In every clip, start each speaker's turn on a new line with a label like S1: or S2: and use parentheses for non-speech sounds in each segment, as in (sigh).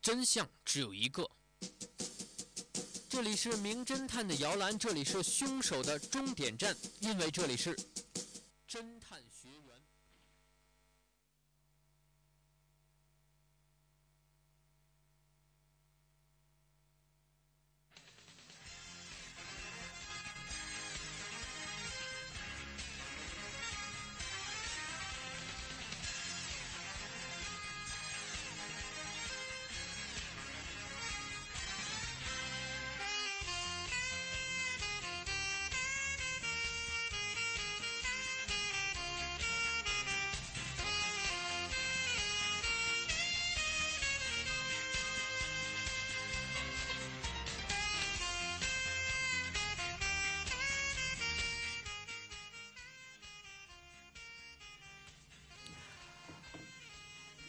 S1: 真相只有一个。这里是名侦探的摇篮，这里是凶手的终点站，因为这里是侦探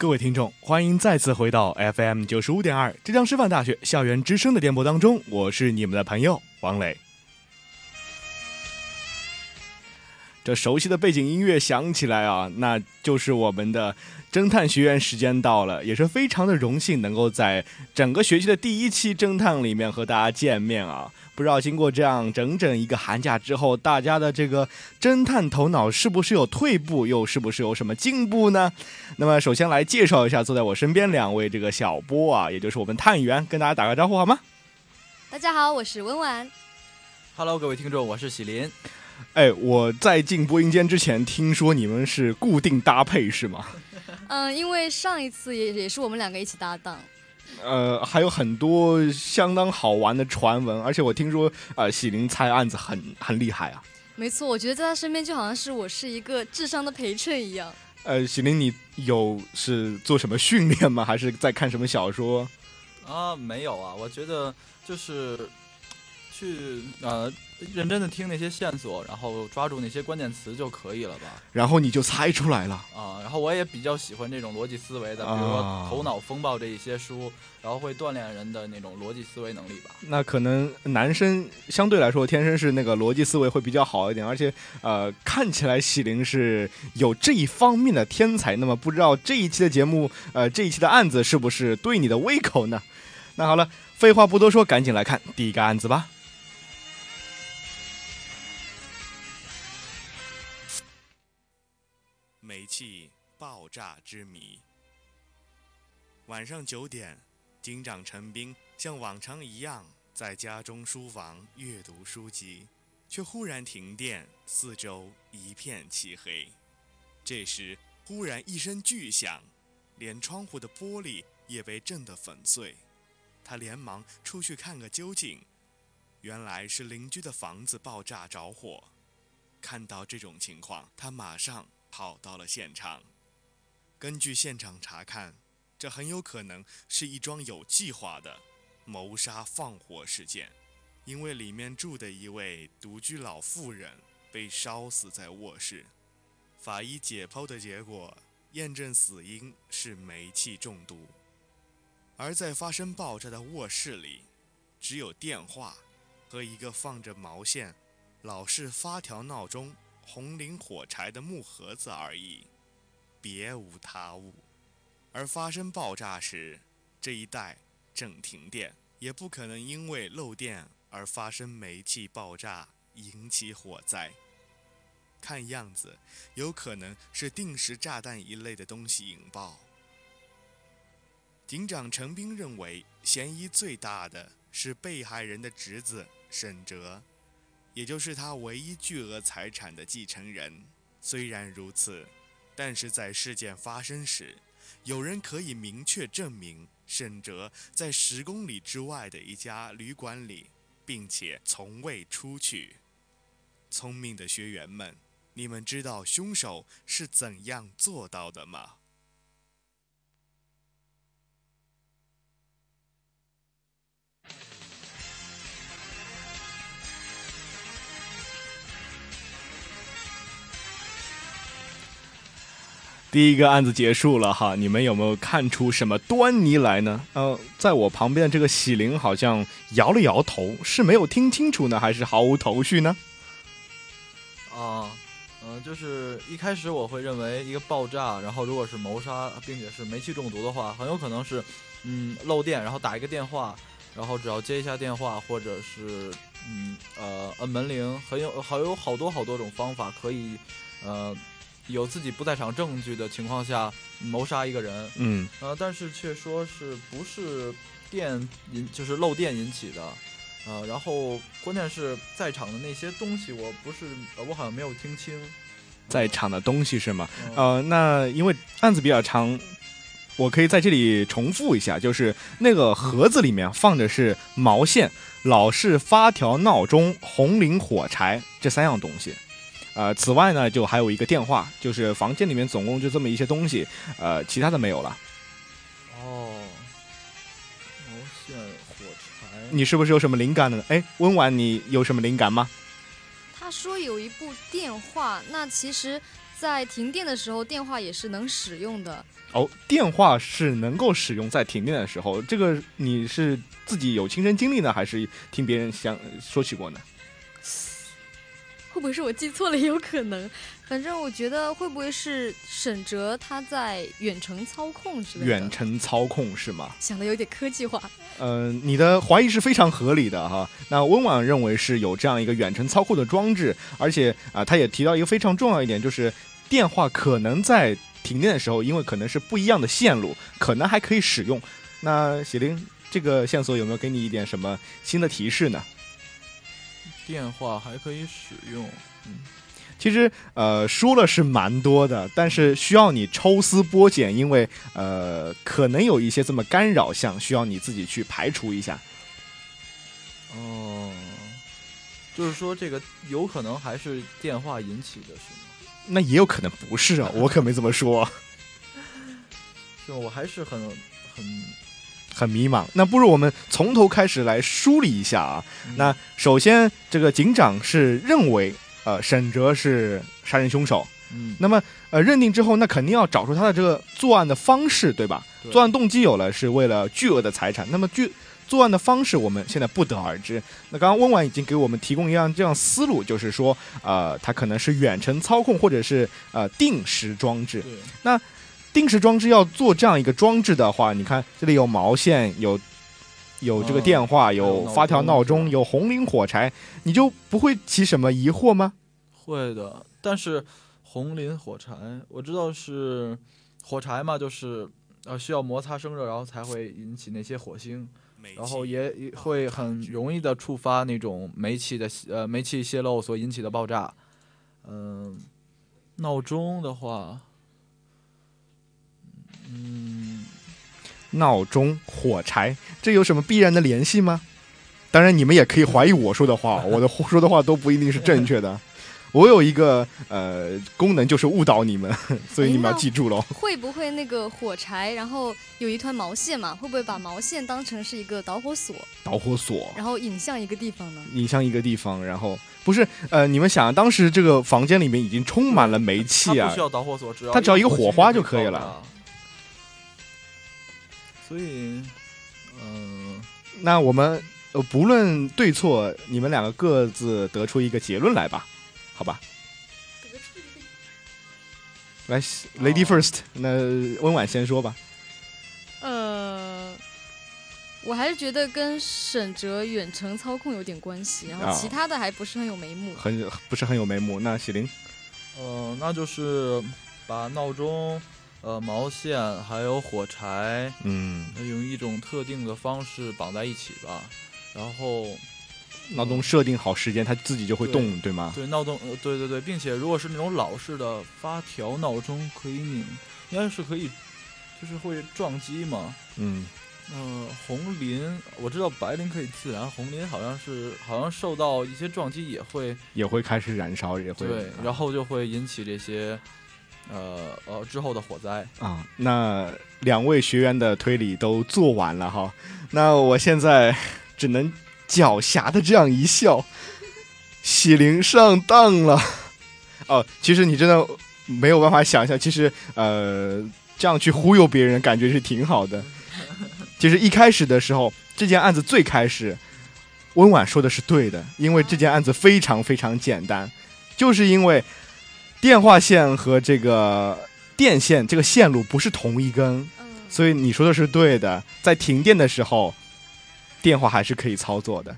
S2: 各位听众，欢迎再次回到 FM 九十五点二浙江师范大学校园之声的电波当中，我是你们的朋友王磊。这熟悉的背景音乐响起来啊，那就是我们的侦探学院时间到了，也是非常的荣幸能够在整个学期的第一期侦探里面和大家见面啊。不知道经过这样整整一个寒假之后，大家的这个侦探头脑是不是有退步，又是不是有什么进步呢？那么首先来介绍一下坐在我身边两位这个小波啊，也就是我们探员，跟大家打个招呼好吗？
S3: 大家好，我是温婉。
S4: Hello，各位听众，我是喜林。
S2: 哎，我在进播音间之前听说你们是固定搭配是吗？(laughs)
S3: 嗯，因为上一次也也是我们两个一起搭档。
S2: 呃，还有很多相当好玩的传闻，而且我听说，呃，喜林猜案子很很厉害啊。
S3: 没错，我觉得在他身边就好像是我是一个智商的陪衬一样。
S2: 呃，喜林，你有是做什么训练吗？还是在看什么小说？
S4: 啊，没有啊，我觉得就是去呃认真的听那些线索，然后抓住那些关键词就可以了吧。
S2: 然后你就猜出来了。
S4: 啊，然后我也比较喜欢这种逻辑思维的，比如说
S2: 啊《
S4: 头脑风暴》这一些书，然后会锻炼人的那种逻辑思维能力吧。
S2: 那可能男生相对来说天生是那个逻辑思维会比较好一点，而且呃看起来喜灵是有这一方面的天才。那么不知道这一期的节目，呃这一期的案子是不是对你的胃口呢？那好了，废话不多说，赶紧来看第一个案子吧。气爆炸之谜。晚上九点，警长陈斌像往常一样在家中书房阅读书籍，却忽然停电，四周一片漆黑。这时，忽然一声巨响，连窗户的玻璃也被震得粉碎。他连忙出去看个究竟，原来是邻居的房子爆炸着火。看到这种情况，他马上跑到了现场。根据现场查看，这很有可能是一桩有计划的谋杀放火事件，因为里面住的一位独居老妇人被烧死在卧室。法医解剖的结果验证死因是煤气中毒，而在发生爆炸的卧室里，只有电话和一个放着毛线、老式发条闹钟、红磷火柴的木盒子而已，别无他物。而发生爆炸时，这一带正停电，也不可能因为漏电而发生煤气爆炸引起火灾。看样子，有可能是定时炸弹一类的东西引爆。警长陈斌认为，嫌疑最大的是被害人的侄子沈哲，也就是他唯一巨额财产的继承人。虽然如此，但是在事件发生时，有人可以明确证明沈哲在十公里之外的一家旅馆里，并且从未出去。聪明的学员们，你们知道凶手是怎样做到的吗？第一个案子结束了哈，你们有没有看出什么端倪来呢？呃，在我旁边的这个喜灵好像摇了摇头，是没有听清楚呢，还是毫无头绪呢？
S4: 啊，嗯、就是一开始我会认为一个爆炸，然后如果是谋杀，并且是煤气中毒的话，很有可能是，嗯，漏电，然后打一个电话，然后只要接一下电话，或者是，嗯，呃，摁门铃，很有好有好多好多种方法可以，呃，有自己不在场证据的情况下谋杀一个人，
S2: 嗯。
S4: 呃，但是却说是不是电引就是漏电引起的，呃，然后关键是在场的那些东西，我不是呃我好像没有听清，
S2: 在场的东西是吗？
S4: 呃
S2: 呃，那因为案子比较长，我可以在这里重复一下，就是那个盒子里面放的是毛线、老式发条闹钟、红磷火柴这三样东西。呃，此外呢，就还有一个电话，就是房间里面总共就这么一些东西，呃，其他的没有了。
S4: 哦，毛线火柴，
S2: 你是不是有什么灵感呢？哎，温婉，你有什么灵感吗？
S3: 他说有一部电话，那其实，在停电的时候，电话也是能使用的。
S2: 哦，电话是能够使用在停电的时候，这个你是自己有亲身经历呢，还是听别人想说起过呢？
S3: 会不会是我记错了？也有可能。反正我觉得会不会是沈哲他在远程操控之类的？
S2: 远程操控是吗？
S3: 想的有点科技化。
S2: 嗯、你的怀疑是非常合理的哈。那温婉认为是有这样一个远程操控的装置，而且啊、他也提到一个非常重要一点，就是电话可能在停电的时候，因为可能是不一样的线路，可能还可以使用。那喜林，这个线索有没有给你一点什么新的提示呢？
S4: 电话还可以使用，嗯
S2: 其实呃说了是蛮多的，但是需要你抽丝剥茧，因为呃可能有一些这么干扰项，需要你自己去排除一下。
S4: 哦，就是说这个有可能还是电话引起的，是吗？
S2: 那也有可能不是啊，我可没这么说，(laughs)
S4: 是吗？我还是很很
S2: 很迷茫。那不如我们从头开始来梳理一下啊。
S4: 嗯
S2: 那首先，这个警长是认为呃沈哲是杀人凶手，
S4: 嗯，
S2: 那么呃认定之后，那肯定要找出他的这个作案的方式，对吧？
S4: 对
S2: 作案动机有了，是为了巨额的财产。那么巨作案的方式，我们现在不得而知。那刚刚温婉已经给我们提供一样这样思路，就是说，呃，他可能是远程操控，或者是呃定时装置。
S4: 对，
S2: 定时装置要做这样一个装置的话，你看这里有毛线，有有这个
S4: 嗯
S2: 电话，
S4: 有
S2: 发条闹钟，有红磷火柴，你就不会起什么疑惑吗？
S4: 会的。但是红磷火柴，我知道是火柴嘛，就是呃需要摩擦生热，然后才会引起那些火星，然后也也会很容易的触发那种煤气的呃煤气泄漏所引起的爆炸。嗯、闹钟的话，嗯，
S2: 闹钟、火柴，这有什么必然的联系吗？当然，你们也可以怀疑我说的话，我的说的话都不一定是正确的。(laughs) 我有一个呃功能，就是误导你们，(laughs) 所以你们要记住喽。
S3: 会不会那个火柴，然后有一团毛线嘛？会不会把毛线当成是一个导火索，
S2: 导火索
S3: 然后引向一个地方呢？
S2: 引向一个地方，然后不是呃，你们想，当时这个房间里面已经充满了煤气啊
S4: 不需，要导火索，只要
S2: 它只要一个
S4: 火
S2: 火花就可以了。
S4: 所以，嗯、
S2: 那我们呃不论对错，你们两个各自得出一个结论来吧，好吧？来，Lady
S4: 哦
S2: First，那温婉先说吧。
S3: 呃，我还是觉得跟沈哲远程操控有点关系，然后
S2: 啊
S3: 其他的还不是很有眉目。
S2: 很不是很有眉目。那喜林，
S4: 呃，那就是把闹钟、呃毛线还有火柴
S2: 嗯，
S4: 呃用一种特定的方式绑在一起吧，然后
S2: 闹钟设定好时间，它自己就会动，对吗？
S4: 对闹钟，呃对对对，并且如果是那种老式的发条闹钟，可以拧，应该是可以，就是会撞击嘛。
S2: 嗯，
S4: 嗯、红磷我知道白磷可以自燃，红磷好像是好像受到一些撞击也会
S2: 也会开始燃烧，也会
S4: 对，然后就会引起这些呃呃之后的火灾。
S2: 啊，那两位学员的推理都做完了哈，那我现在只能狡黠的这样一笑，喜灵上当了。哦，其实你真的没有办法想象，其实呃，这样去忽悠别人，感觉是挺好的。其实一开始的时候，这件案子最开始，温婉说的是对的，因为这件案子非常非常简单，就是因为电话线和这个电线这个线路不是同一根，
S3: 嗯，
S2: 所以你说的是对的。在停电的时候，电话还是可以操作的。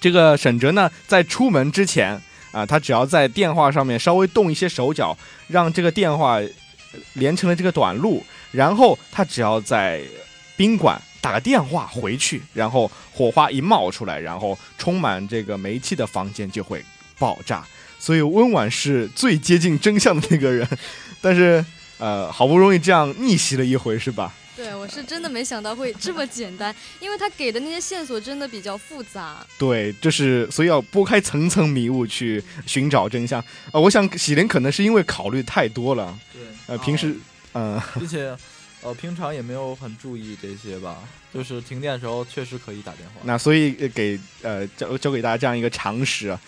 S2: 这个沈哲呢，在出门之前啊，他只要在电话上面稍微动一些手脚，让这个电话呃连成了这个短路，然后他只要在宾馆打个电话回去，然后火花一冒出来，然后充满这个煤气的房间就会爆炸。所以温婉是最接近真相的那个人，(laughs) 但是呃，好不容易这样逆袭了一回，是吧？
S3: 对我是真的没想到会这么简单，因为他给的那些线索真的比较复杂。
S2: 对，就是所以要拨开层层迷雾去寻找真相。呃，我想喜林可能是因为考虑太多了，
S4: 对，
S2: 呃，平时
S4: 嗯，
S2: 呃，(laughs)
S4: 并且呃平常也没有很注意这些吧，就是停电的时候确实可以打电话。
S2: 那所以呃给呃教教给大家这样一个常识啊。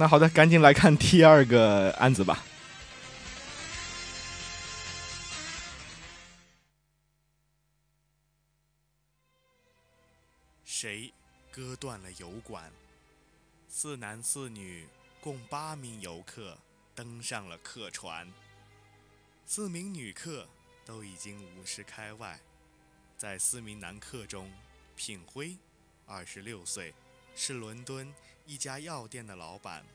S2: 那好的，赶紧来看第二个案子吧。谁割断了油管？四男四女共八名游客登上了客船，四名女客都已经五十开外。在四名男客中，品辉，二十六岁，是伦敦一家药店的老板。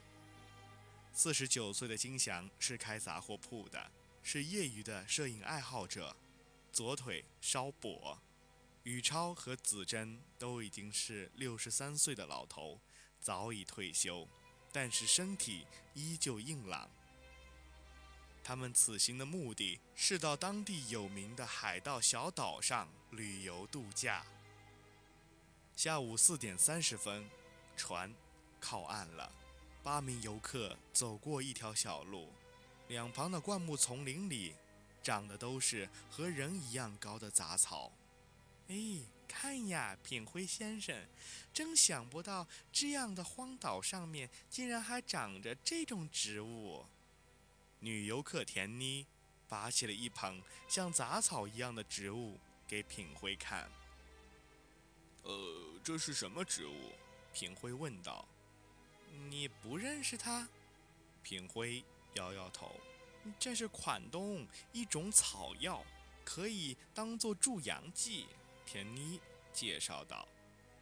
S2: 四十九岁的金祥是开杂货铺的，是业余的摄影爱好者，左腿稍跛。宇超和子珍都已经是六十三岁的老头，早已退休，但是身体依旧硬朗。他们此行的目的是到当地有名的海盗小岛上旅游度假。下午四点三十分，船靠岸了。八名游客走过一条小路，两旁的灌木丛林里长的都是和人一样高的杂草。哎，看呀，品辉先生，真想不到这样的荒岛上面竟然还长着这种植物。女游客田妮拔起了一捧像杂草一样的植物给品辉看。呃，这是什么植物？品辉问道。你不认识它？品辉摇摇头。这是款冬，一种草药，可以当做助阳剂。田妮介绍道。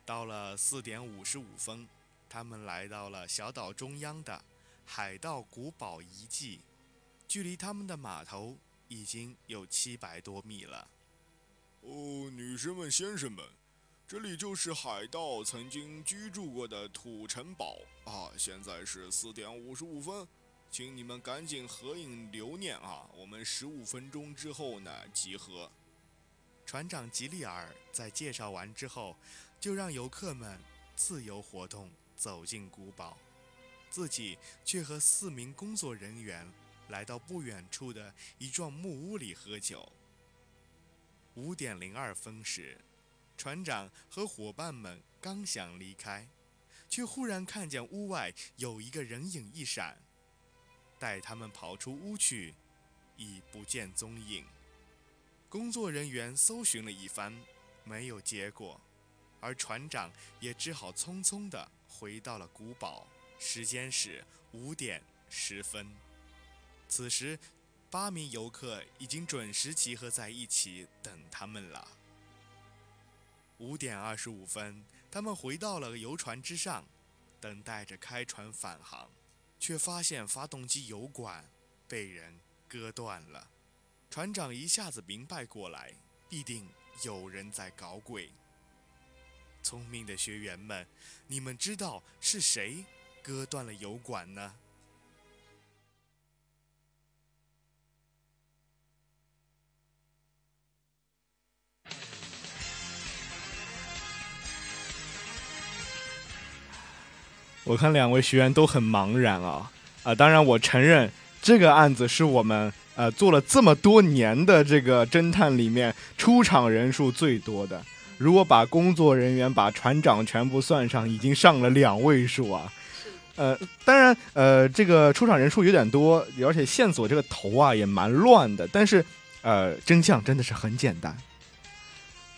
S2: 到了四点五十五分，他们来到了小岛中央的海盗古堡遗迹，距离他们的码头已经有七百多米了。哦，女士们、先生们，这里就是海盗曾经居住过的土城堡啊！现在是四点五十五分，请你们赶紧合影留念啊！我们十五分钟之后呢集合。船长吉利尔在介绍完之后，就让游客们自由活动，走进古堡，自己却和四名工作人员来到不远处的一幢木屋里喝酒。五点零二分时，船长和伙伴们刚想离开，却忽然看见屋外有一个人影一闪，待他们跑出屋去，已不见踪影。工作人员搜寻了一番，没有结果，而船长也只好匆匆地回到了古堡。时间是五点十分。此时，八名游客已经准时集合在一起等他们了。五点二十五分，他们回到了游船之上，等待着开船返航，却发现发动机油管被人割断了。船长一下子明白过来，必定有人在搞鬼。聪明的学员们，你们知道是谁割断了油管呢？我看两位学员都很茫然啊啊！当然，我承认这个案子是我们呃做了这么多年的这个侦探里面出场人数最多的。如果把工作人员、把船长全部算上，已经上了两位数啊。呃，当然，呃，这个出场人数有点多，而且线索这个头啊也蛮乱的。但是，呃，真相真的是很简单。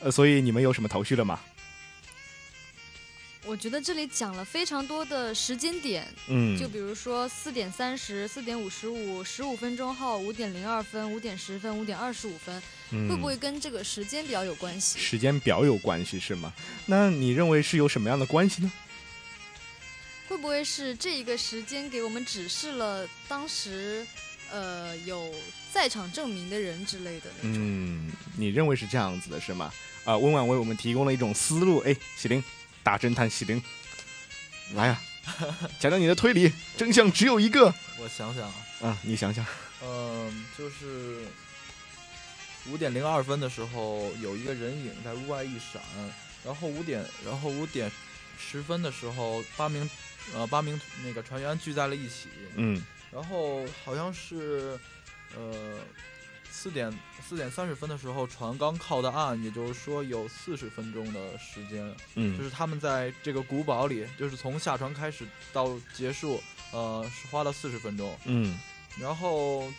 S2: 呃，所以你们有什么头绪了吗？
S3: 我觉得这里讲了非常多的时间点，
S2: 嗯，
S3: 就比如说四点三十、四点五十五、十五分钟后、五点零二分、五点十分、五点二十五分，
S2: 嗯
S3: 会不会跟这个时间表有关系？
S2: 时间表有关系是吗？那你认为是有什么样的关系呢？
S3: 会不会是这一个时间给我们指示了当时，呃，有在场证明的人之类的那种？
S2: 嗯，你认为是这样子的是吗？啊、温婉为我们提供了一种思路。哎，喜灵，大侦探喜灵，来呀、(laughs) 讲讲你的推理，真相只有一个。
S4: 我想想啊，
S2: 啊，你想想，
S4: 嗯，就是五点零二分的时候，有一个人影在屋外一闪，然后五点，然后五点十分的时候，八名呃八名那个船员聚在了一起，
S2: 嗯。
S4: 然后好像是呃四点四点三十分的时候，船刚靠的岸，也就是说有四十分钟的时间，嗯就
S2: 嗯
S4: 是他们在这个古堡里，就是从下船开始到结束，呃，是花了四十分钟。
S2: 嗯
S4: 然后，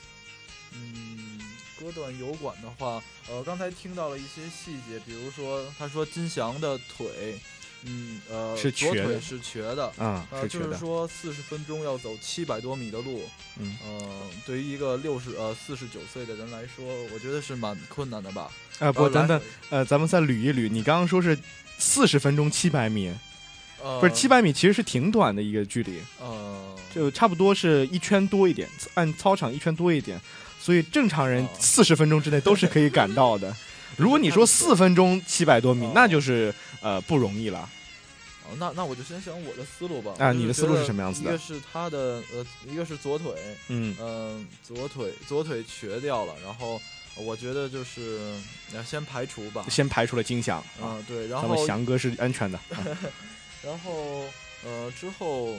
S4: 嗯，割断油管的话，呃，刚才听到了一些细节，比如说他说金祥的腿，嗯，呃，
S2: 是瘸的
S4: 左腿是瘸的。
S2: 啊，
S4: 就是说，四十分钟要走七百多米的路，
S2: 嗯
S4: 呃，对于一个六十呃四十九岁的人来说，我觉得是蛮困难的吧。
S2: 哎，不，
S4: 呃
S2: 等等
S4: 来，
S2: 呃，咱们再捋一捋，你刚刚说是四十分钟七百米，
S4: 呃，
S2: 不是七百米，其实是挺短的一个距离，
S4: 呃，
S2: 就差不多是一圈多一点，按操场一圈多一点，所以正常人
S4: 哦
S2: 四十分钟之内都是可以赶到的。(laughs) 如果你说四分钟七百多米
S4: 哦，
S2: 那就是呃不容易了。
S4: 哦，那那我就先想我的思路吧。
S2: 啊你的思路是什么样子的
S4: 一个是他的呃，一个是左腿，
S2: 嗯
S4: 嗯，左腿左腿瘸掉了，然后我觉得就是呃先排除吧。
S2: 先排除了金翔啊，
S4: 嗯，对，然
S2: 咱们
S4: 后
S2: 翔哥是安全的。啊 (laughs)
S4: 然后呃之后，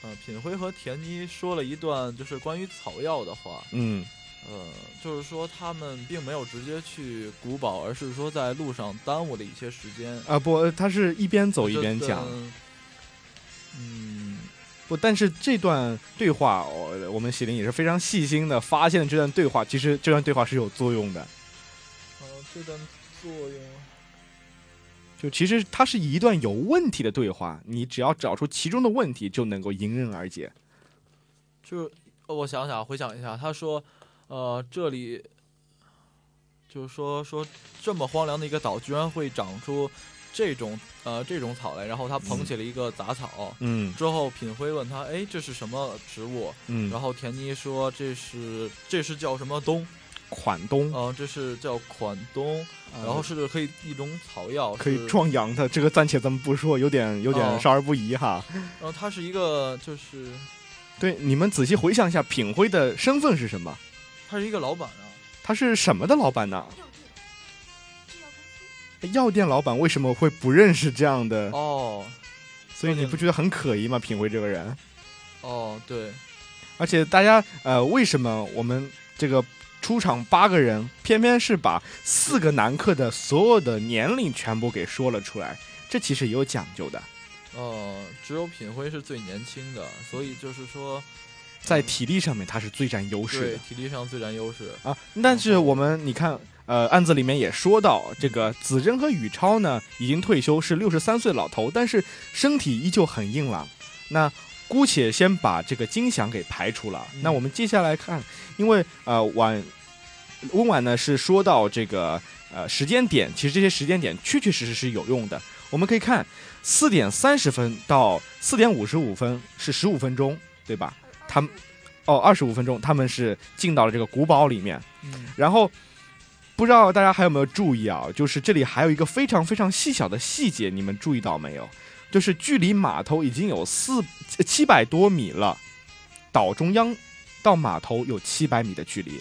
S4: 呃品辉和田妮说了一段就是关于草药的话，
S2: 嗯
S4: 呃，就是说他们并没有直接去古堡，而是说在路上耽误了一些时间。
S2: 啊不，他是一边走一边讲。
S4: 嗯，
S2: 不，但是这段对话，我我们喜林也是非常细心的发现了这段对话，其实这段对话是有作用的。
S4: 呃，这段作用。
S2: 就其实它是一段有问题的对话，你只要找出其中的问题，就能够迎刃而解。
S4: 就我想想，回想一下，他说，呃，这里就是说说这么荒凉的一个岛，居然会长出这种呃这种草来，然后他捧起了一个杂草。
S2: 嗯
S4: 之后品辉问他，哎，这是什么植物？
S2: 嗯，
S4: 然后田妮说，这是这是叫什么冬？
S2: 款冬，
S4: 嗯、这是叫款冬，然后是可以一种草药，
S2: 可以。壮阳的。这个暂且咱们不说，有点有点
S4: 哦
S2: 少儿不宜哈。(laughs)
S4: 然后它是一个就是
S2: 对，你们仔细回想一下，品辉的身份是什么？
S4: 他是一个老板啊。
S2: 他是什么的老板呢？药店老板为什么会不认识这样的？
S4: 哦
S2: 所以你不觉得很可疑吗？品辉这个人，
S4: 哦，对，
S2: 而且大家呃，为什么我们这个出场八个人，偏偏是把四个男客的所有的年龄全部给说了出来？这其实也有讲究的，
S4: 呃，只有品辉是最年轻的，所以就是说，
S2: 在体力上面他是最占优势
S4: 对
S2: 的
S4: 体力上最占优势。
S2: 啊。但是我们你看，呃，案子里面也说到，这个子珍和宇超呢已经退休，是六十三岁老头，但是身体依旧很硬朗。那姑且先把这个金祥给排除了。
S4: 嗯
S2: 那我们接下来看，因为呃晚温婉呢是说到这个呃时间点，其实这些时间点确确实实是有用的。我们可以看四点三十分到四点五十五分是十五分钟，对吧？他们哦二十五分钟，他们是进到了这个古堡里面。
S4: 嗯，
S2: 然后不知道大家还有没有注意啊？就是这里还有一个非常非常细小的细节，你们注意到没有？就是距离码头已经有四七百多米了，岛中央到码头有七百米的距离，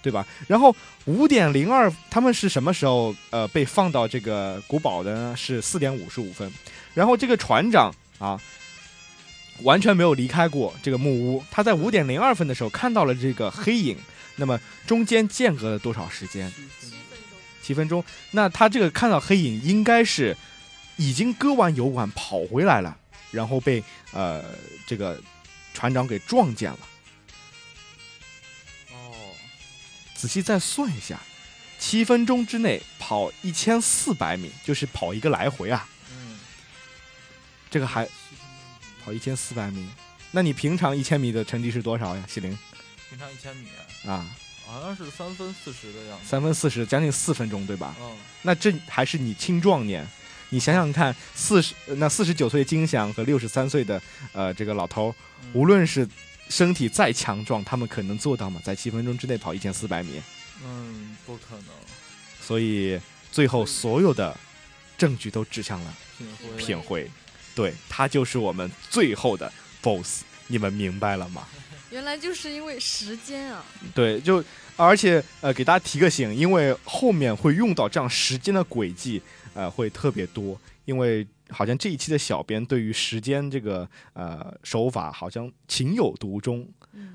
S2: 对吧？然后五点零二，他们是什么时候呃被放到这个古堡的呢？是四点五十五分。然后这个船长啊，完全没有离开过这个木屋，他在五点零二分的时候看到了这个黑影。那么中间间隔了多少时间？
S4: 七分钟
S2: 七分钟。那他这个看到黑影，应该是已经割完油管跑回来了，然后被呃这个船长给撞见了。
S4: 哦，
S2: 仔细再算一下，七分钟之内跑一千四百米，就是跑一个来回啊。
S4: 嗯，
S2: 这个还跑一千四百米。那你平常一千米的成绩是多少呀，喜林？
S4: 平常一千米
S2: 啊，
S4: 好像是三分四十的样子。
S2: 三分四十，将近四分钟，对吧？
S4: 嗯。
S2: 那这还是你青壮年，你想想看，四十那四十九岁金翔和六十三岁的呃这个老头，无论是身体再强壮，他们可能做到吗？在七分钟之内跑一千四百米？
S4: 嗯，不可能。
S2: 所以最后所有的证据都指向了品辉，对他就是我们最后的 BOSS，你们明白了吗？(laughs)
S3: 原来就是因为时间啊！
S2: 对，就。而且，呃，给大家提个醒，因为后面会用到这样时间的轨迹，呃，会特别多。因为好像这一期的小编对于时间这个呃手法好像情有独钟，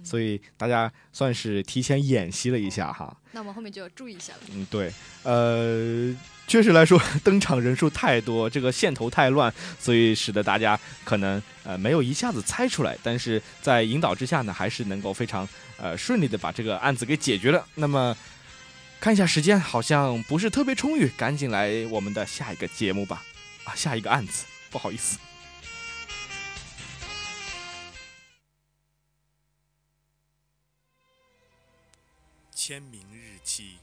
S2: 所以大家算是提前演习了一下哈。
S3: 那我们后面就要注意一下了。
S2: 嗯，对，呃。确实来说，登场人数太多，这个线头太乱，所以使得大家可能呃没有一下子猜出来。但是在引导之下呢，还是能够非常呃顺利的把这个案子给解决了。那么看一下时间，好像不是特别充裕，赶紧来我们的下一个节目吧。啊，下一个案子，不好意思。签名日期，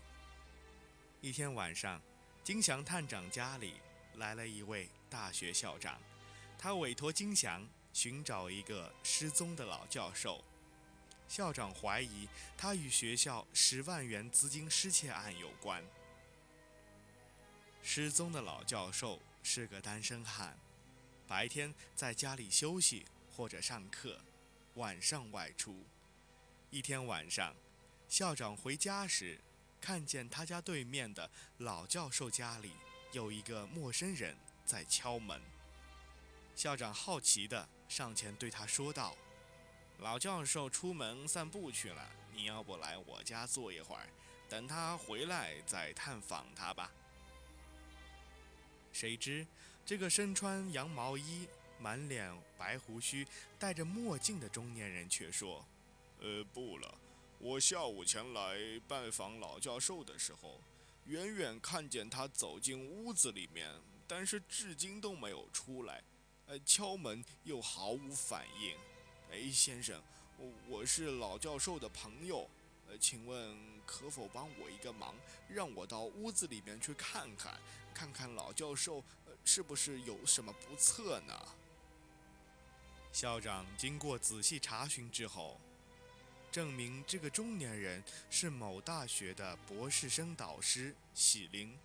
S2: 一天晚上。金祥探长家里来了一位大学校长，他委托金祥寻找一个失踪的老教授。校长怀疑他与学校十万元资金失窃案有关。失踪的老教授是个单身汉，白天在家里休息或者上课，晚上外出。一天晚上，校长回家时。看见他家对面的老教授家里有一个陌生人在敲门。校长好奇地上前对他说道：“老教授出门散步去了，你要不来我家坐一会儿，等他回来再探访他吧。”谁知这个身穿羊毛衣、满脸白胡须、戴着墨镜的中年人却说：“呃，不了。”我下午前来拜访老教授的时候，远远看见他走进屋子里面，但是至今都没有出来。呃，敲门又毫无反应。哎，先生，我我是老教授的朋友，呃，请问可否帮我一个忙，让我到屋子里面去看看，看看老教授是不是有什么不测呢？校长经过仔细查询之后。证明这个中年人是某大学的博士生导师喜林，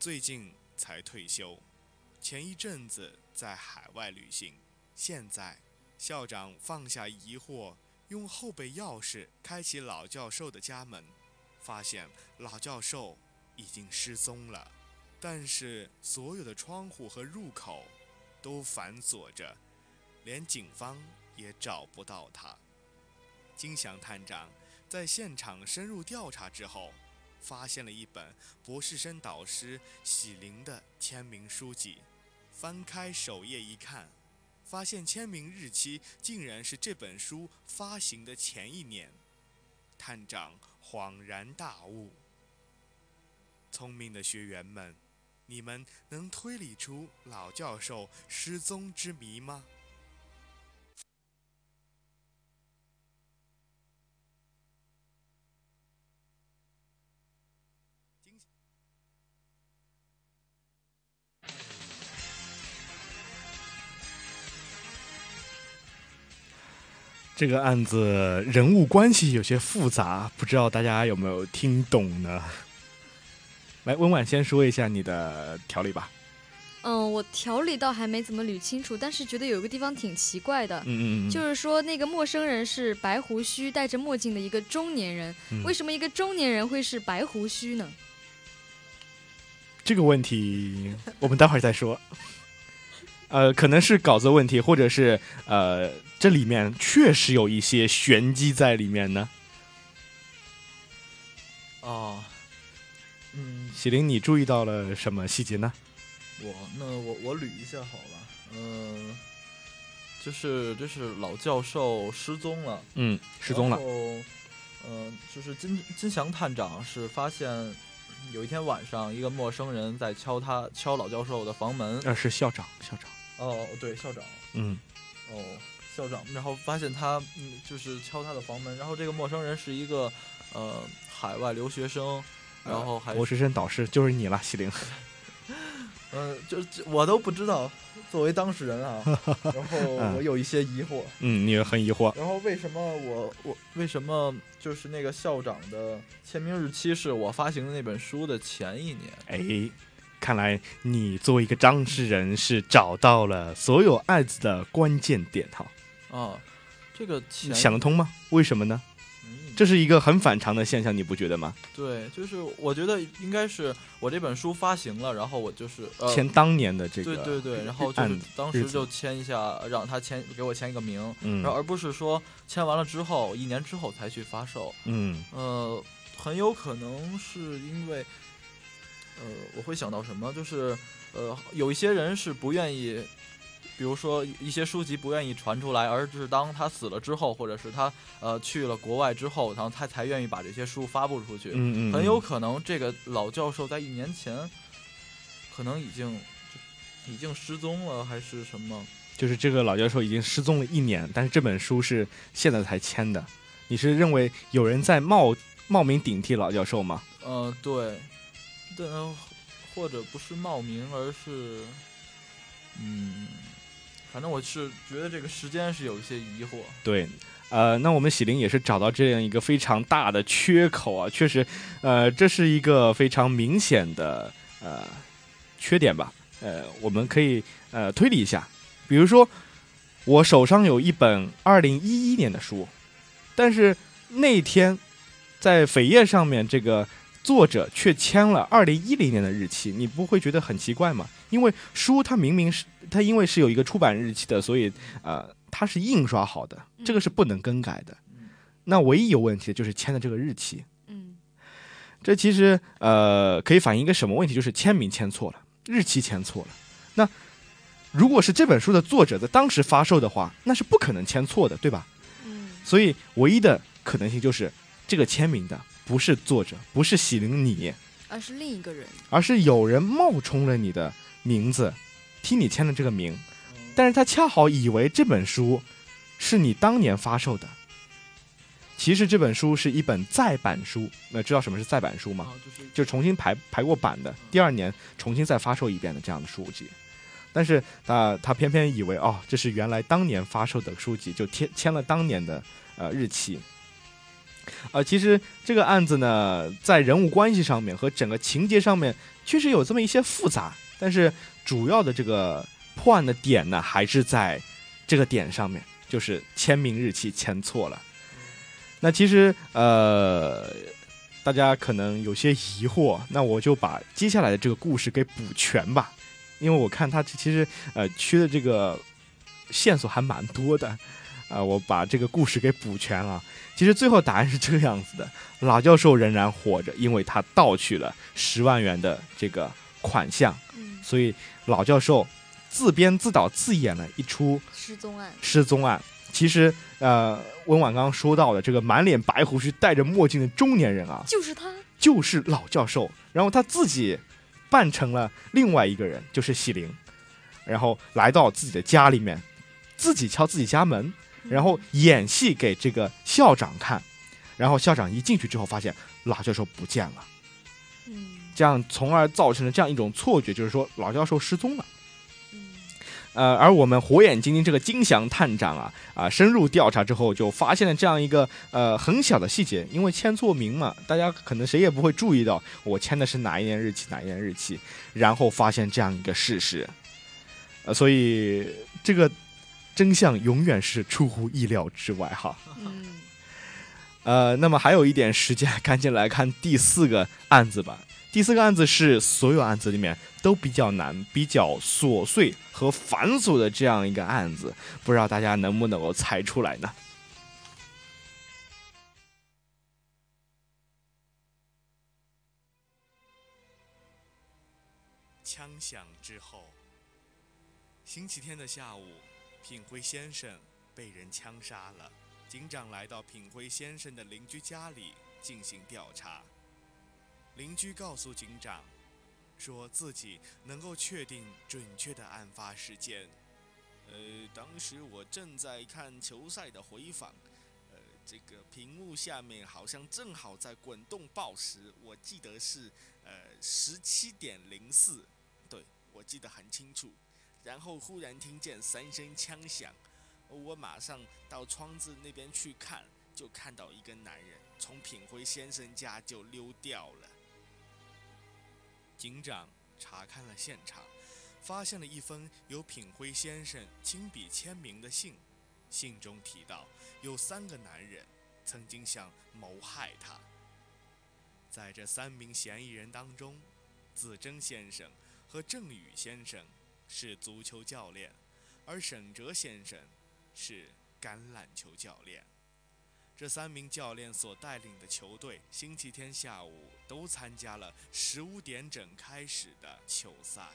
S2: 最近才退休，前一阵子在海外旅行。现在，校长放下疑惑，用后备钥匙开启老教授的家门，发现老教授已经失踪了，但是所有的窗户和入口都反锁着，连警方也找不到他。金祥探长在现场深入调查之后，发现了一本博士生导师喜林的签名书籍。翻开首页一看，发现签名日期竟然是这本书发行的前一年。探长恍然大悟：聪明的学员们，你们能推理出老教授失踪之谜吗？这个案子人物关系有些复杂，不知道大家有没有听懂呢？来，温婉先说一下你的条理吧。
S3: 嗯，我条理倒还没怎么捋清楚，但是觉得有一个地方挺奇怪的。
S2: 嗯嗯
S3: 就是说那个陌生人是白胡须、戴着墨镜的一个中年人，为什么一个中年人会是白胡须呢？
S2: 这个问题我们待会儿再说。呃，可能是稿子问题，或者是呃。这里面确实有一些玄机在里面呢。
S4: 哦，嗯，
S2: 喜林，你注意到了什么细节呢？
S4: 我那我我捋一下好了，嗯，就是就是老教授失踪了，
S2: 嗯，失踪了。
S4: 嗯，就是金金祥探长是发现有一天晚上，一个陌生人在敲他敲老教授的房门。
S2: 呃，是校长，校长。
S4: 哦，对，校长。
S2: 嗯，
S4: 哦，校长，然后发现他嗯，就是敲他的房门，然后这个陌生人是一个呃海外留学生，然后还
S2: 博士生导师就是你了，西灵。
S4: 嗯、就就我都不知道，作为当事人啊，然后 (laughs) 我有一些疑惑，
S2: 嗯，你也很疑惑。
S4: 然后为什么我我为什么就是那个校长的签名日期是我发行的那本书的前一年？
S2: 哎，看来你作为一个当事人是找到了所有案子的关键点哈，
S4: 啊，这个前
S2: 想得通吗？为什么呢？
S4: 嗯
S2: 这是一个很反常的现象，你不觉得吗？
S4: 对，就是我觉得应该是我这本书发行了，然后我就是呃
S2: 签当年的这个，
S4: 对对对，然后就是当时就签一下，让他签给我签一个名，
S2: 嗯
S4: 然后而不是说签完了之后一年之后才去发售。
S2: 嗯
S4: 呃，很有可能是因为，呃，我会想到什么，就是呃，有一些人是不愿意，比如说一些书籍不愿意传出来，而是当他死了之后，或者是他呃去了国外之后，然后他才愿意把这些书发布出去。
S2: 嗯嗯，
S4: 很有
S2: 嗯
S4: 可能这个老教授在一年前，可能已经已经失踪了，还是什么？
S2: 就是这个老教授已经失踪了一年，但是这本书是现在才签的。你是认为有人在冒冒名顶替老教授吗？
S4: 呃，对，对，或者不是冒名，而是，嗯，反正我是觉得这个时间是有一些疑惑。
S2: 对，呃，那我们喜灵也是找到这样一个非常大的缺口啊，确实，呃，这是一个非常明显的呃缺点吧。呃，我们可以呃推理一下，比如说我手上有一本二零一一年的书，但是那天在扉页上面这个。作者却签了二零一零年的日期，你不会觉得很奇怪吗？因为书它明明是它因为是有一个出版日期的，所以呃它是印刷好的，这个是不能更改的。那唯一有问题的就是签的这个日期，
S3: 嗯
S2: 这其实呃可以反映一个什么问题？就是签名签错了，日期签错了。那如果是这本书的作者在当时发售的话，那是不可能签错的，对吧？
S3: 嗯
S2: 所以唯一的可能性就是这个签名的不是作者，不是喜灵你，
S3: 而是另一个人。
S2: 而是有人冒充了你的名字，替你签了这个名，但是他恰好以为这本书是你当年发售的。其实这本书是一本再版书，那知道什么是再版书吗？
S4: 就
S2: 重新排排过版的，第二年重新再发售一遍的这样的书籍。但是他他偏偏以为哦，这是原来当年发售的书籍，就签签了当年的呃日期。呃，其实这个案子呢，在人物关系上面和整个情节上面，确实有这么一些复杂，但是主要的这个破案的点呢，还是在这个点上面，就是签名日期签错了。那其实呃，大家可能有些疑惑，那我就把接下来的这个故事给补全吧，因为我看他其实呃缺的这个线索还蛮多的，啊、我把这个故事给补全了。其实最后答案是这个样子的：老教授仍然活着，因为他盗取了十万元的这个款项，
S3: 嗯，
S2: 所以老教授自编自导自演了一出
S3: 失踪案。
S2: 失踪案。其实，呃，温婉刚刚说到的这个满脸白胡须、戴着墨镜的中年人啊，
S3: 就是他。
S2: 就是老教授，然后他自己扮成了另外一个人，就是喜灵，然后来到自己的家里面，自己敲自己家门，然后演戏给这个校长看，然后校长一进去之后发现老教授不见了，
S3: 嗯
S2: 这样从而造成了这样一种错觉，就是说老教授失踪了。
S3: 嗯
S2: 呃，而我们火眼金睛这个金祥探长啊啊，深入调查之后，就发现了这样一个呃很小的细节，因为签错名嘛，大家可能谁也不会注意到我签的是哪一年日期哪一年日期，然后发现这样一个事实，呃，所以这个真相永远是出乎意料之外哈。
S3: 嗯
S2: 呃，那么还有一点时间，赶紧来看第四个案子吧。第四个案子是所有案子里面都比较难、比较琐碎和繁琐的这样一个案子，不知道大家能不能够猜出来呢？枪响之后，星期天的下午，品辉先生被人枪杀了。警长来到品辉先生的邻居家里进行调查。邻居告诉警长，说自己能够确定准确的案发时间，呃，当时我正在看球赛的回放，呃，这个屏幕下面好像正好在滚动报时，我记得是呃十七点零四，对我记得很清楚。然后忽然听见三声枪响，我马上到窗子那边去看，就看到一个男人从品辉先生家就溜掉了。警长查看了现场。发现了一封由品辉先生亲笔签名的信，信中提到有三个男人曾经想谋害他。在这三名嫌疑人当中，子珍先生和郑宇先生是足球教练，而沈哲先生是橄榄球教练。这三名教练所带领的球队，星期天下午都参加了十五点整开始的球赛。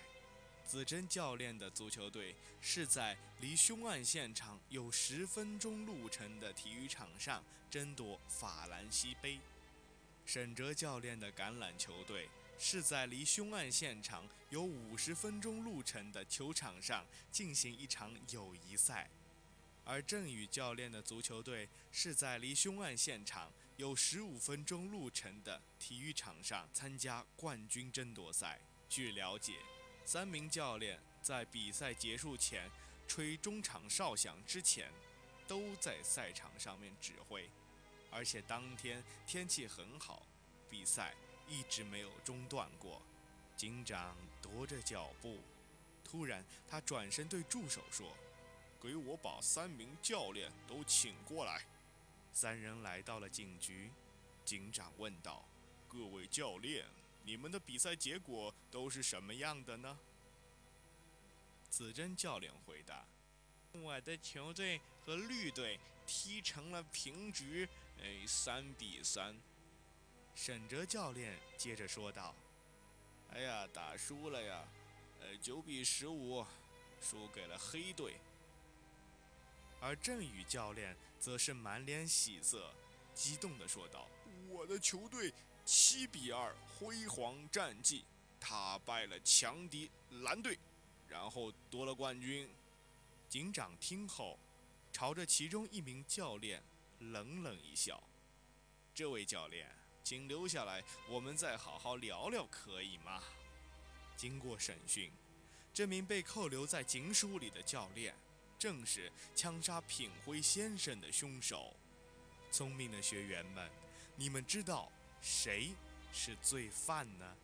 S2: 子珍教练的足球队是在离凶案现场有十分钟路程的体育场上争夺法兰西杯。沈哲教练的橄榄球队是在离凶案现场有五十分钟路程的球场上进行一场友谊赛，而郑宇教练的足球队是在离凶案现场有十五分钟路程的体育场上参加冠军争夺赛。据了解。三名教练在比赛结束前吹中场哨响之前，都在赛场上面指挥，而且当天天气很好，比赛一直没有中断过。警长踱着脚步，突然他转身对助手说：“给我把三名教练都请过来。”三人来到了警局，警长问道：“各位教练。”你们的比赛结果都是什么样的呢？子珍教练回答：“我的球队和绿队踢成了平局，哎，三比三。”沈哲教练接着说道：“哎呀，打输了呀，呃，九比十五，输给了黑队。”而郑宇教练则是满脸喜色，激动地说道：“我的球队！”七比二，辉煌战绩，打败了强敌蓝队，然后夺了冠军。警长听后，朝着其中一名教练冷冷一笑：“这位教练，请留下来，我们再好好聊聊，可以吗？”经过审讯，这名被扣留在警署里的教练，正是枪杀品辉先生的凶手。聪明的学员们，你们知道？谁是罪犯呢？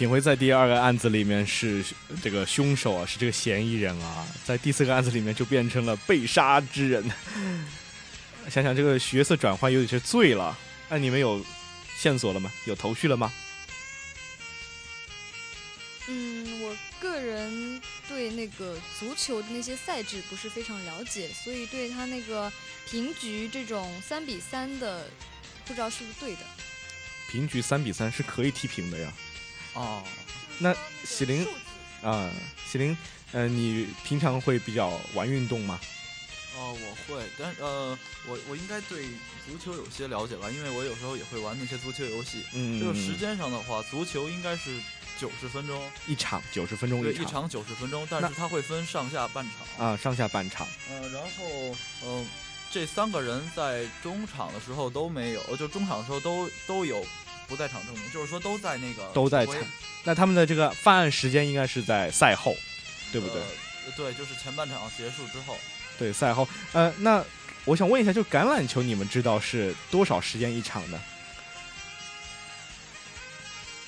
S2: 品辉在第二个案子里面是这个凶手啊，是这个嫌疑人啊，在第四个案子里面就变成了被杀之人。(laughs) 想想这个角色转换有点是醉了。那你们有线索了吗？有头绪了吗？
S3: 嗯，我个人对那个足球的那些赛制不是非常了解，所以对他那个平局这种三比三的，不知道是不是对的。
S2: 平局三比三是可以踢平的呀。
S4: 哦，
S2: 那喜林啊，喜林，呃，你平常会比较玩运动吗？
S4: 哦，我会，但呃，我我应该对足球有些了解吧，因为我有时候也会玩那些足球游戏。
S2: 嗯，
S4: 就时间上的话，足球应该是。九十分钟
S2: 一场，九十分钟
S4: 一场，一场九十分钟，但是它会分上下半场
S2: 啊，上下半场。
S4: 嗯，然后嗯，这三个人在中场的时候都没有，就中场的时候都都有不在场证明，就是说都在那个
S2: 都在场。那他们的这个犯案时间应该是在赛后，对不对？
S4: 对，就是前半场结束之后。
S2: 对，赛后。呃，那我想问一下，就橄榄球，你们知道是多少时间一场呢？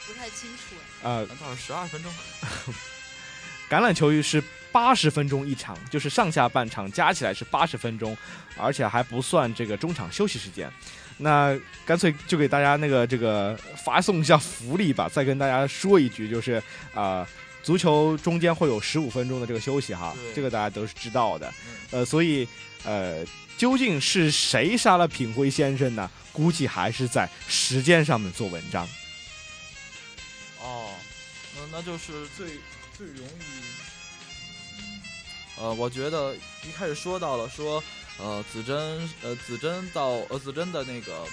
S3: 不太清楚。
S2: 呃，
S4: 难道是十二分钟？(laughs)
S2: 橄榄球是八十分钟一场，就是上下半场加起来是八十分钟，而且还不算这个中场休息时间。那干脆就给大家那个这个发送一下福利吧，再跟大家说一句，就是啊，足球中间会有十五分钟的这个休息哈，这个大家都是知道的。呃，所以呃，究竟是谁杀了品辉先生呢？估计还是在时间上面做文章。
S4: 哦那就是最最容易，呃，我觉得一开始说到了说，呃子珍呃子珍到呃子珍的那个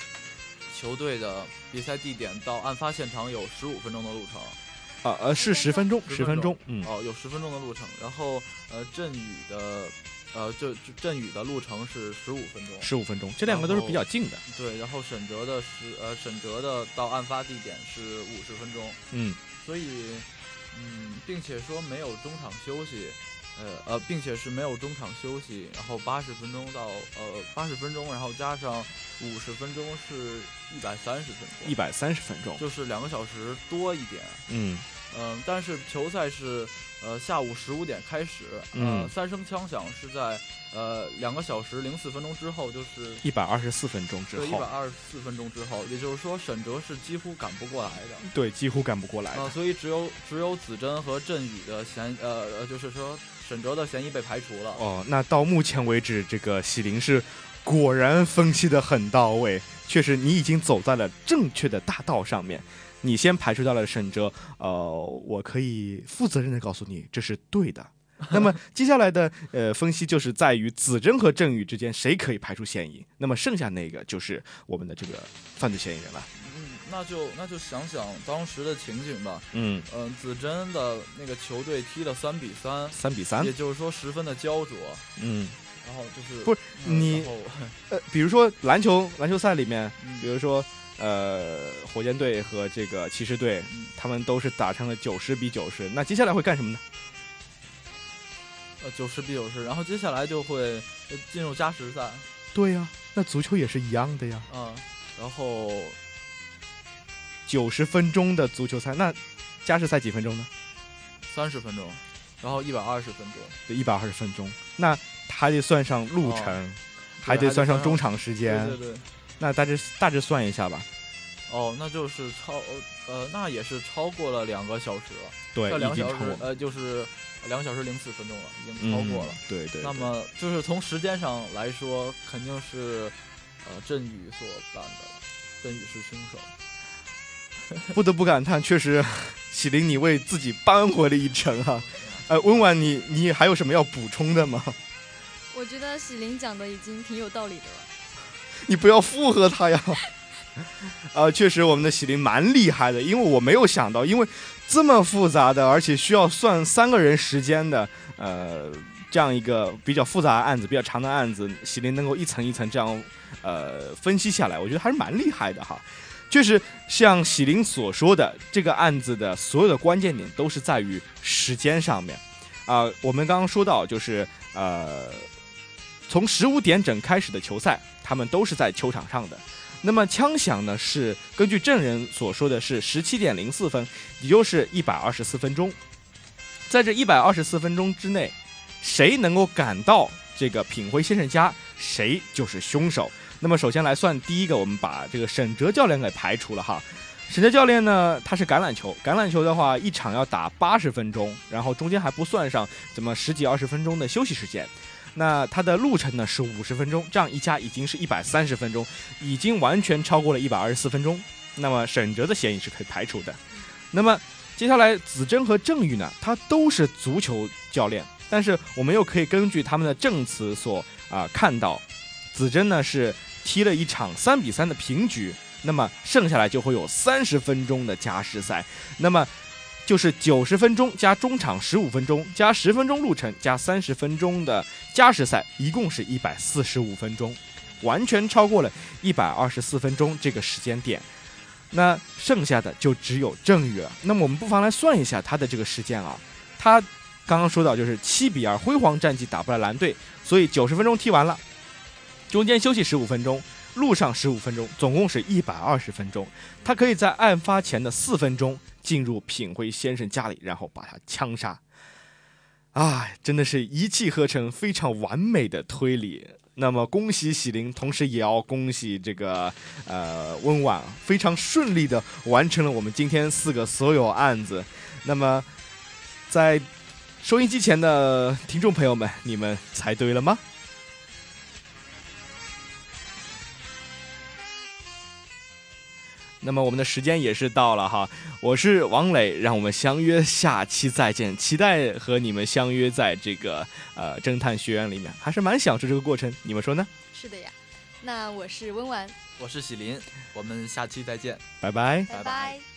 S4: 球队的比赛地点到案发现场有十五分钟的路程。
S2: 啊呃是十分钟
S4: ，10
S2: 十分钟，嗯
S4: 哦，有十分钟的路程。然后呃振宇的呃就就振宇的路程是十五分钟。
S2: 十五分钟，这两个都是比较近的，
S4: 对，然后沈哲的十呃沈哲的到案发地点是五十分钟。
S2: 嗯
S4: 所以，嗯，并且说没有中场休息，呃呃，并且是没有中场休息，然后八十分钟到呃八十分钟，然后加上五十分钟是一百三十分钟，
S2: 一百三十分钟，
S4: 就是两个小时多一点。
S2: 嗯
S4: 嗯、但是球赛是呃下午十五点开始，
S2: 嗯
S4: 呃，三声枪响是在呃两个小时零四分钟之后，就是
S2: 一百二十四分钟之
S4: 对一百
S2: 后，
S4: 二十四分钟之后，也就是说沈哲是几乎赶不过来的。
S2: 对，几乎赶不过来
S4: 啊、
S2: 的，
S4: 所以只有只有子珍和振宇的闲呃呃，就是说沈哲的嫌疑被排除了。
S2: 哦，那到目前为止，这个喜林是果然分析的很到位，确实你已经走在了正确的大道上面。你先排除掉了沈哲，呃，我可以负责任的告诉你，这是对的。那么 (laughs) 接下来的呃分析就是在于子珍和郑宇之间谁可以排除嫌疑，那么剩下那个就是我们的这个犯罪嫌疑人了。
S4: 嗯，那就那就想想当时的情景吧。
S2: 嗯，
S4: 嗯、子珍的那个球队踢了三比三，
S2: 三比三
S4: 也。就是说十分的焦灼。
S2: 嗯，
S4: 然后就是
S2: 不是
S4: 嗯
S2: 你呃，比如说篮球篮球赛里面，
S4: 嗯
S2: 比如说呃火箭队和这个骑士队，
S4: 嗯
S2: 他们都是打成了九十比九十，那接下来会干什么呢？
S4: 呃九十比九十，然后接下来就会呃进入加时赛。
S2: 对呀、那足球也是一样的呀，
S4: 嗯，然后
S2: 九十分钟的足球赛，那加时赛几分钟呢？
S4: 三十分钟，然后一百二十分钟。
S2: 对，一百二十分钟，那还得算上路程，
S4: 哦
S2: 还得算上中场时间，
S4: 对对对。
S2: 那大致大致算一下吧。
S4: 哦，那就是超呃，那也是超过了两个小时了。
S2: 对
S4: 这，两
S2: 已经超过
S4: 个小时，呃，就是两个小时零四分钟了，已经超过了。
S2: 嗯、对对对
S4: 那么就是从时间上来说，肯定是呃振宇所办的了，振宇是凶手。(laughs)
S2: 不得不感叹，确实，(laughs) 喜林你为自己扳回了一城啊。呃，温婉你你还有什么要补充的吗？
S3: 我觉得喜林讲的已经挺有道理的了。
S2: 你不要附和他呀。啊，(laughs) 确实我们的喜林蛮厉害的，因为我没有想到，因为这么复杂的，而且需要算三个人时间的，呃，这样一个比较复杂的案子，比较长的案子，喜林能够一层一层这样呃分析下来，我觉得还是蛮厉害的哈。确实，像喜林所说的，这个案子的所有的关键点都是在于时间上面。啊、我们刚刚说到，就是呃，从十五点整开始的球赛，他们都是在球场上的。那么枪响呢，是根据证人所说的是十七点零四分，也就是一百二十四分钟。在这一百二十四分钟之内，谁能够赶到这个品辉先生家，谁就是凶手。那么首先来算第一个，我们把这个沈哲教练给排除了哈。沈哲教练呢，他是橄榄球，橄榄球的话一场要打八十分钟，然后中间还不算上怎么十几二十分钟的休息时间。那他的路程呢是五十分钟，这样一加已经是一百三十分钟，已经完全超过了一百二十四分钟。那么沈哲的嫌疑是可以排除的。那么接下来子珍和郑宇呢，他都是足球教练，但是我们又可以根据他们的证词所啊、看到，子珍呢是踢了一场三比三的平局，那么剩下来就会有三十分钟的加时赛，那么就是九十分钟加中场十五分钟加十分钟路程加三十分钟的加时赛，一共是一百四十五分钟，完全超过了一百二十四分钟这个时间点。那剩下的就只有郑宇了。那么我们不妨来算一下他的这个时间啊，他刚刚说到就是七比二辉煌战绩打败了蓝队，所以九十分钟踢完了，中间休息十五分钟，路上十五分钟，总共是一百二十分钟。他可以在案发前的四分钟进入品辉先生家里，然后把他枪杀。哎，真的是一气呵成，非常完美的推理。那么恭喜喜林，同时也要恭喜这个呃温婉，非常顺利的完成了我们今天四个所有案子。那么在收音机前的听众朋友们，你们猜对了吗？那么我们的时间也是到了哈，我是王磊，让我们相约下期再见，期待和你们相约在这个呃侦探学院里面，还是蛮享受这个过程，你们说呢？
S3: 是的呀。那我是温婉，
S4: 我是喜林，我们下期再见，
S2: 拜拜，
S3: 拜拜。